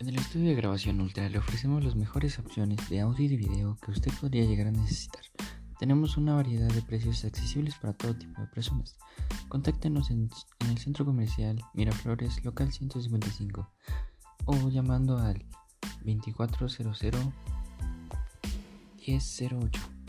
En el estudio de grabación Ultra le ofrecemos las mejores opciones de audio y de video que usted podría llegar a necesitar. Tenemos una variedad de precios accesibles para todo tipo de personas. Contáctenos en, el centro comercial Miraflores, local 155 o llamando al 2400 1008.